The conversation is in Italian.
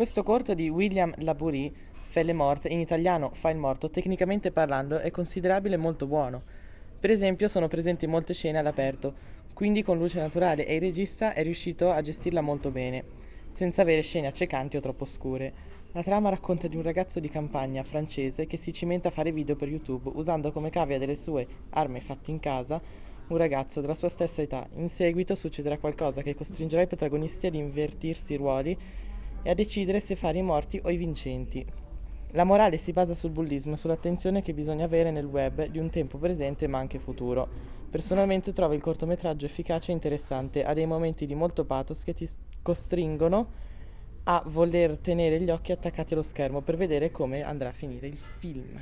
Questo corto di William Labourie, Felle Morte, in italiano Fa il morto, tecnicamente parlando è considerabile molto buono. Per esempio sono presenti molte scene all'aperto, quindi con luce naturale e il regista è riuscito a gestirla molto bene, senza avere scene accecanti o troppo scure. La trama racconta di un ragazzo di campagna francese che si cimenta a fare video per YouTube usando come cavia delle sue armi fatte in casa un ragazzo della sua stessa età. In seguito succederà qualcosa che costringerà i protagonisti ad invertirsi i ruoli e a decidere se fare i morti o i vincenti. La morale si basa sul bullismo e sull'attenzione che bisogna avere nel web di un tempo presente ma anche futuro. Personalmente trovo il cortometraggio efficace e interessante, ha dei momenti di molto pathos che ti costringono a voler tenere gli occhi attaccati allo schermo per vedere come andrà a finire il film.